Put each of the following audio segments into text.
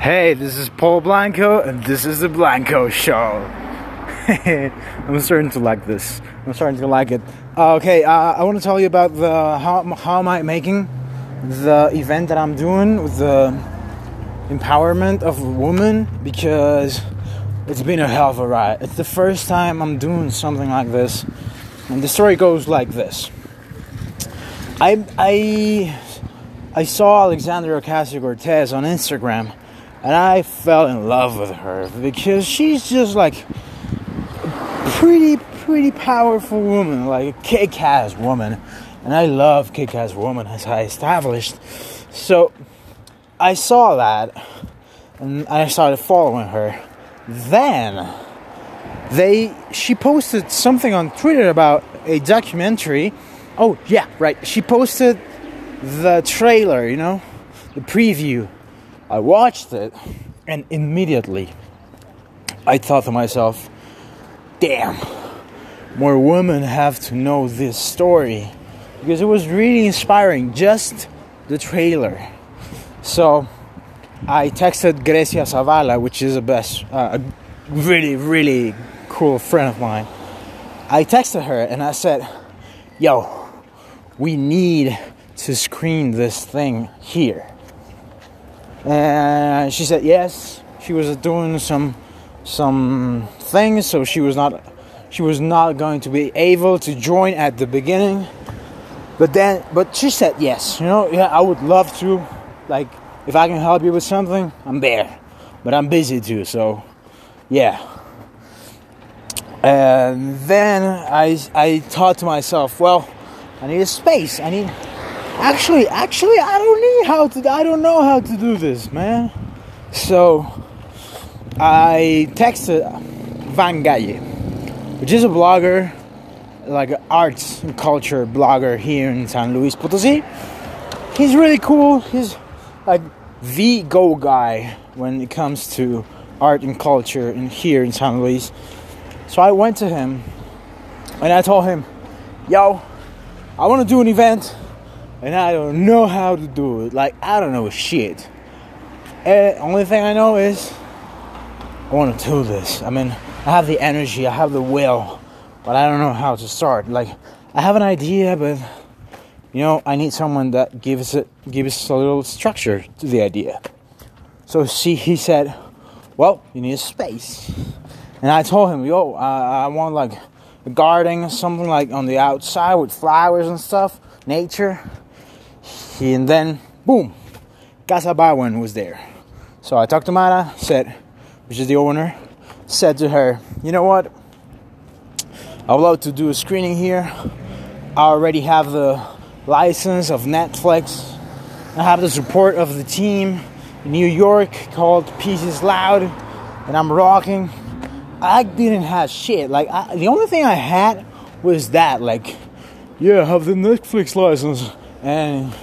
Hey, this is Paul Blanco, and this is the Blanco Show. I'm starting to like this. I'm starting to like it. Uh, okay, uh, I want to tell you about the how how am I making the event that I'm doing with the empowerment of women because it's been a hell of a ride. It's the first time I'm doing something like this, and the story goes like this. I I I saw Alexandria Ocasio Cortez on Instagram and I fell in love with her because she's just like a pretty, pretty powerful woman, like a kick ass woman. And I love kick ass woman, as I established. So I saw that and I started following her. Then they she posted something on Twitter about a documentary. Oh yeah, right. She posted the trailer, you know, the preview I watched it and immediately I thought to myself, damn, more women have to know this story because it was really inspiring, just the trailer. So I texted Grecia Zavala, which is a best, uh, a really, really cool friend of mine. I texted her and I said, yo, we need to screen this thing here and she said yes. She was doing some some things so she was not she was not going to be able to join at the beginning. But then but she said yes. You know yeah i would love to like if i can help you with something i'm there. But i'm busy too so yeah. And then i i thought to myself well i need a space. I need Actually, actually, I don't need how to. I don't know how to do this, man. So I texted Van Galle, which is a blogger, like arts and culture blogger here in San Luis Potosi. He's really cool. He's like the go guy when it comes to art and culture in here in San Luis. So I went to him and I told him, "Yo, I want to do an event." And I don't know how to do it. Like I don't know shit. And eh, only thing I know is I want to do this. I mean, I have the energy, I have the will, but I don't know how to start. Like I have an idea, but you know, I need someone that gives it gives a little structure to the idea. So see, he said, "Well, you need a space," and I told him, "Yo, I, I want like a garden, something like on the outside with flowers and stuff, nature." And then boom, Casa Bowen was there. So I talked to Mara, said, which is the owner, said to her, you know what? I would love to do a screening here. I already have the license of Netflix. I have the support of the team in New York called Pieces Loud, and I'm rocking. I didn't have shit. Like I, the only thing I had was that. Like, yeah, I have the Netflix license, and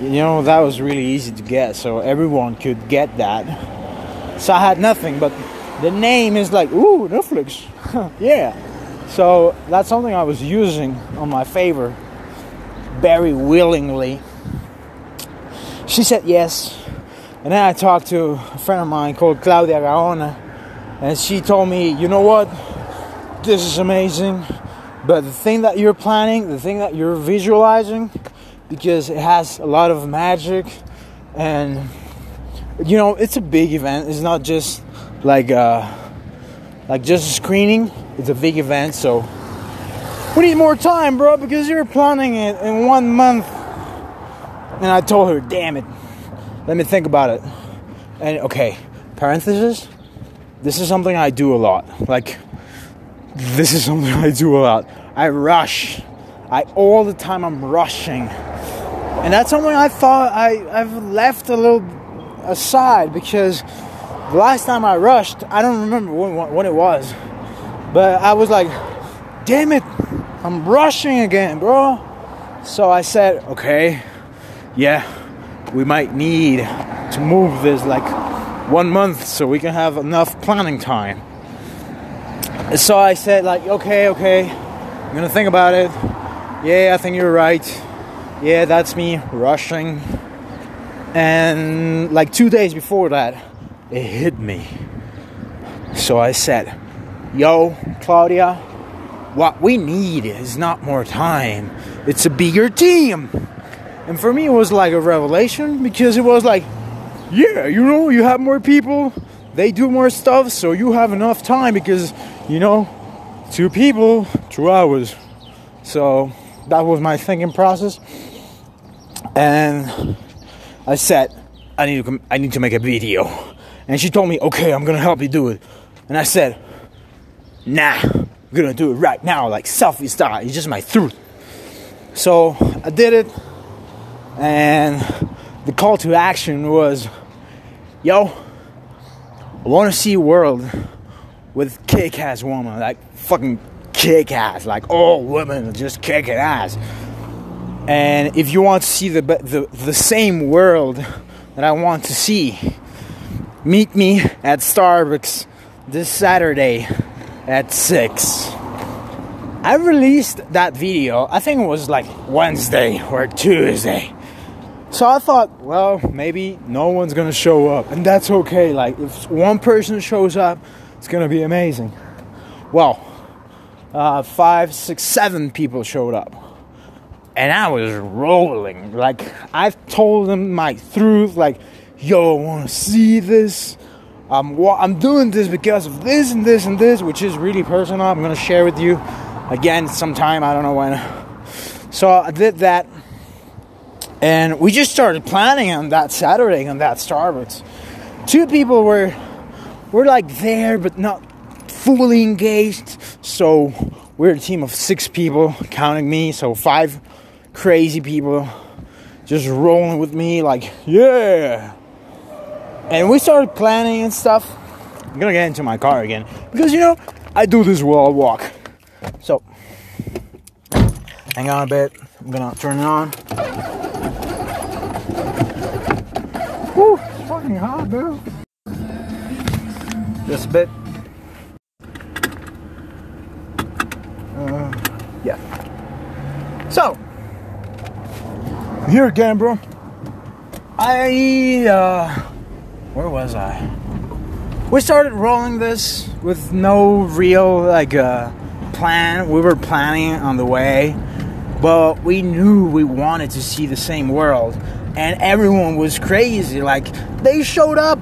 you know that was really easy to get so everyone could get that. So i had nothing but the name is like ooh netflix. Yeah. So that's something i was using on my favor very willingly. She said yes. And then i talked to a friend of mine called claudia gaona and she told me you know what? This is amazing but the thing that you're planning the thing that you're visualizing because it has a lot of magic and you know it's a big event. It's not just like uh like just a screening. It's a big event so we need more time bro because you're planning it in one month. And i told her damn it. Let me think about it. And okay parenthesis this is something i do a lot. Like this is something i do a lot. I rush. I all the time i'm rushing and that's something I thought I, I've left a little aside because the last time I rushed, I don't remember when, when it was, but I was like, damn it, I'm rushing again, bro. So I said, okay, yeah, we might need to move this like one month so we can have enough planning time. So I said, like, okay, okay, I'm gonna think about it. Yeah, I think you're right yeah, that's me rushing. And like two days before that, it hit me. So I said, Yo, Claudia, what we need is not more time, it's a bigger team. And for me, it was like a revelation because it was like, yeah, you know, you have more people, they do more stuff, so you have enough time because, you know, two people, two hours. So that was my thinking process. And I said, I need to, I need to make a video. And she told me, okay, I'm gonna help you do it. And I said, nah, I'm gonna do it right now, like selfie style. It's just my truth. So I did it, and the call to action was, yo, I wanna see a world with kick ass woman, like fucking kick ass, like all women just kicking ass. And if you want to see the, the, the same world that I want to see, meet me at Starbucks this Saturday at 6. I released that video, I think it was like Wednesday or Tuesday. So I thought, well, maybe no one's gonna show up, and that's okay. Like, if one person shows up, it's gonna be amazing. Well, uh, five, six, seven people showed up and I was rolling. Like I told them my truth. Like, yo, I want to see this. I'm I'm doing this because of this and this and this, which is really personal. I'm gonna share with you again sometime. I don't know when. So I did that, and we just started planning on that Saturday on that Starbucks. Two people were were like there, but not fully engaged. So we're a team of six people, counting me. So five crazy people just rolling with me, like, yeah. And we started planning and stuff. I'm gonna get into my car again because you know I do this while I walk. So, hang on a bit. I'm gonna turn it on. Woo, it's fucking hot, bro. Just a bit. Uh, yeah. So, here again, bro. I, uh, where was I? We started rolling this with no real, like, uh, plan. We were planning on the way, but we knew we wanted to see the same world, and everyone was crazy. Like, they showed up.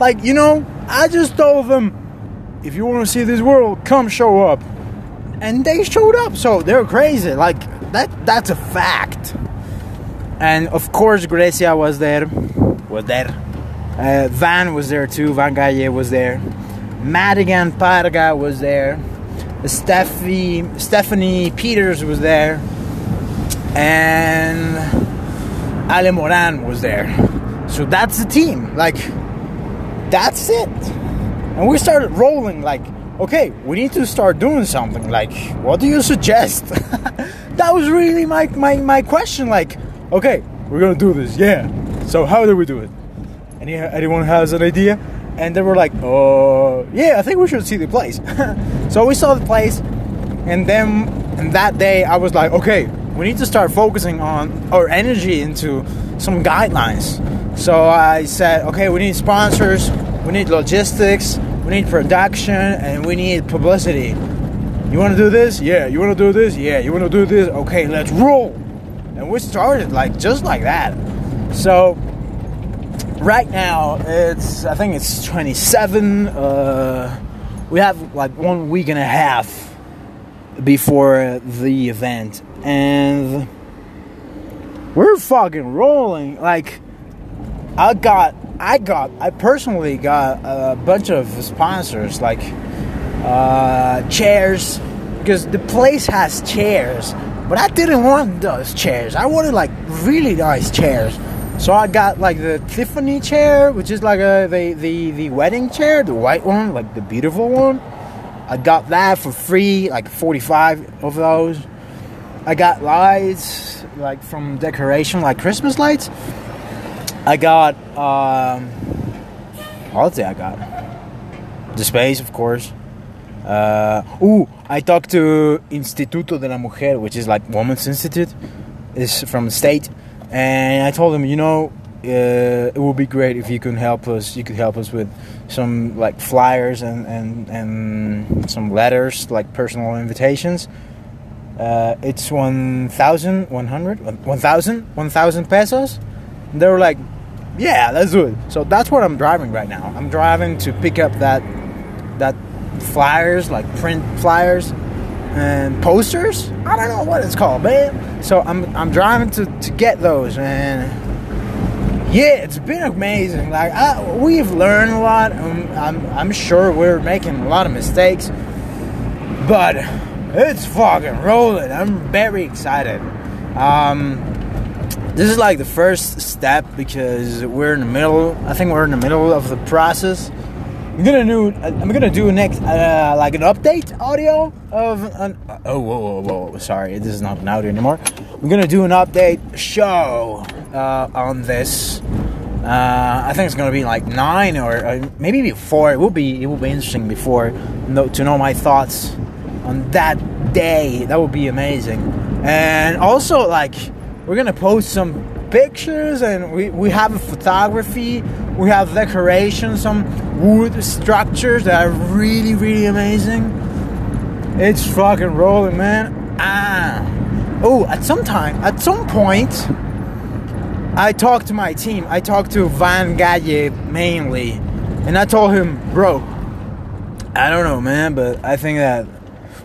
Like, you know, I just told them, if you want to see this world, come show up. And they showed up, so they're crazy. Like, that that's a fact and of course Grecia was there, was there. Uh, Van was there too. Van Galle was there. Madigan Parga was there. Steffi, Stephanie Peters was there, and Ale Moran was there. So that's the team. Like, that's it. And we started rolling. Like, okay, we need to start doing something. Like, what do you suggest? that was really my my my question. Like, okay, we're gonna do this. Yeah. So how do we do it? Any anyone has an idea? And they were like, oh, yeah, I think we should see the place. so we saw the place, and then and that day I was like, okay, we need to start focusing on our energy into some guidelines. So I said, okay, we need sponsors, we need logistics, we need production, and we need publicity. You want to do this? Yeah. You want to do this? Yeah. You want to do this? Okay, let's roll and we started like just like that. So right now it's I think it's 27. Uh, we have like one week and a half before the event, and we're fucking rolling. Like I got, I got, I personally got a bunch of sponsors like uh, chairs because the place has chairs but I didn't want those chairs. I wanted like really nice chairs. So I got like the Tiffany chair, which is like a, the, the, the wedding chair, the white one, like the beautiful one. I got that for free, like 45 of those. I got lights, like from decoration, like Christmas lights. I got, um, what else I got? The space, of course. Uh, ooh, I talked to Instituto de la Mujer, which is like Women's Institute, is from the state, and I told them, you know, uh, it would be great if you could help us. You could help us with some like flyers and and and some letters, like personal invitations. Uh, it's 1,000, 100, 1,000, 1,000 pesos. And they were like, yeah, let's do it. So that's what I'm driving right now. I'm driving to pick up that that flyers, like print flyers and posters. I don't know what it's called, man. So I'm I'm driving to to get those, man. yeah, it's been amazing. Like I, we've learned a lot. I'm, I'm I'm sure we're making a lot of mistakes, but it's fucking rolling. I'm very excited. Um, this is like the first step because we're in the middle. I think we're in the middle of the process. I'm gonna do. I'm gonna do next, uh, like an update audio of an. Oh, whoa, whoa, whoa! Sorry, this is not an audio anymore. I'm gonna do an update show uh, on this. Uh, I think it's gonna be like nine or uh, maybe before. It will be. It will be interesting before know, to know my thoughts on that day. That would be amazing. And also, like, we're gonna post some pictures and we, we have a photography, we have decorations, some wood structures that are really, really amazing. It's fucking rolling, man. Ah. Oh, at some time, at some point, I talked to my team. I talked to Van Galle mainly. And I told him, bro, I don't know, man, but I think that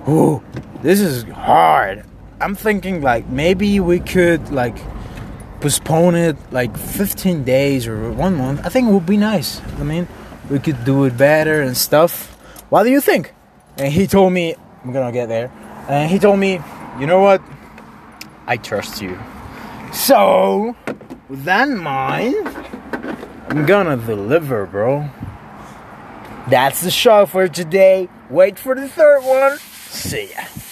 Ooh, this is hard. I'm thinking like maybe we could like postpone it like 15 days or one month. I think it would be nice. I mean, we could do it better and stuff. What do you think? And he told me, I'm gonna get there. And he told me, you know what? I trust you. So, with that in mind, I'm gonna deliver, bro. That's the show for today. Wait for the third one. See ya.